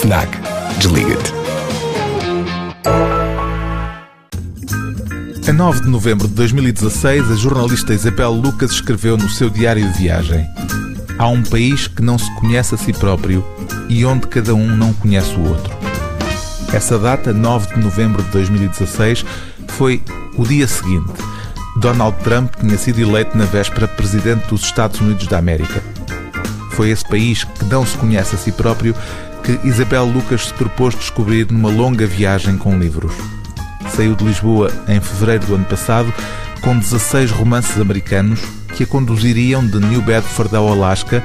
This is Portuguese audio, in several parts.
FNAC. Desliga-te. A 9 de novembro de 2016, a jornalista Isabel Lucas escreveu no seu diário de viagem: Há um país que não se conhece a si próprio e onde cada um não conhece o outro. Essa data, 9 de novembro de 2016, foi o dia seguinte. Donald Trump tinha sido eleito na véspera presidente dos Estados Unidos da América. Foi esse país que não se conhece a si próprio que Isabel Lucas se propôs descobrir numa longa viagem com livros. Saiu de Lisboa em fevereiro do ano passado com 16 romances americanos que a conduziriam de New Bedford ao Alasca,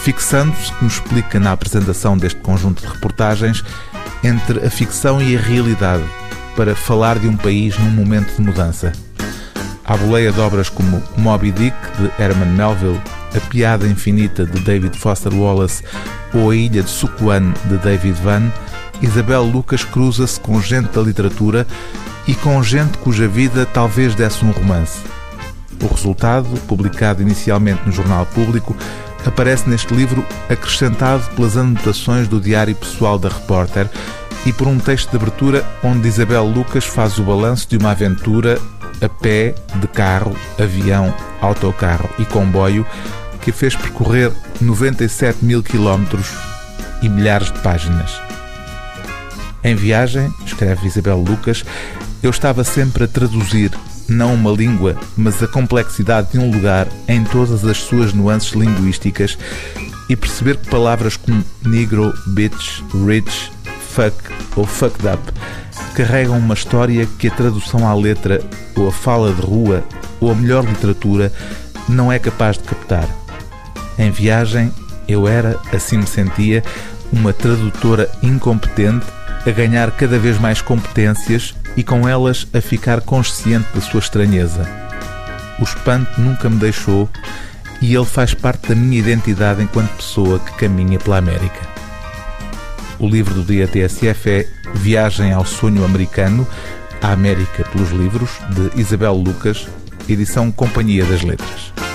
fixando-se, como explica na apresentação deste conjunto de reportagens, entre a ficção e a realidade, para falar de um país num momento de mudança. À boleia de obras como Moby Dick, de Herman Melville, A Piada Infinita, de David Foster Wallace, ou A Ilha de Sukuan, de David Van, Isabel Lucas cruza-se com gente da literatura e com gente cuja vida talvez desse um romance. O resultado, publicado inicialmente no Jornal Público, aparece neste livro acrescentado pelas anotações do diário pessoal da repórter e por um texto de abertura onde Isabel Lucas faz o balanço de uma aventura a pé, de carro, avião, autocarro e comboio que a fez percorrer 97 mil quilómetros e milhares de páginas. Em viagem, escreve Isabel Lucas, eu estava sempre a traduzir não uma língua, mas a complexidade de um lugar em todas as suas nuances linguísticas e perceber que palavras como negro, bitch, rich, fuck ou fucked up carregam uma história que a tradução à letra ou a fala de rua ou a melhor literatura não é capaz de captar. Em viagem, eu era, assim me sentia, uma tradutora incompetente a ganhar cada vez mais competências e com elas a ficar consciente da sua estranheza. O espanto nunca me deixou e ele faz parte da minha identidade enquanto pessoa que caminha pela América. O livro do dia TSF é Viagem ao Sonho Americano, a América pelos Livros, de Isabel Lucas, edição Companhia das Letras.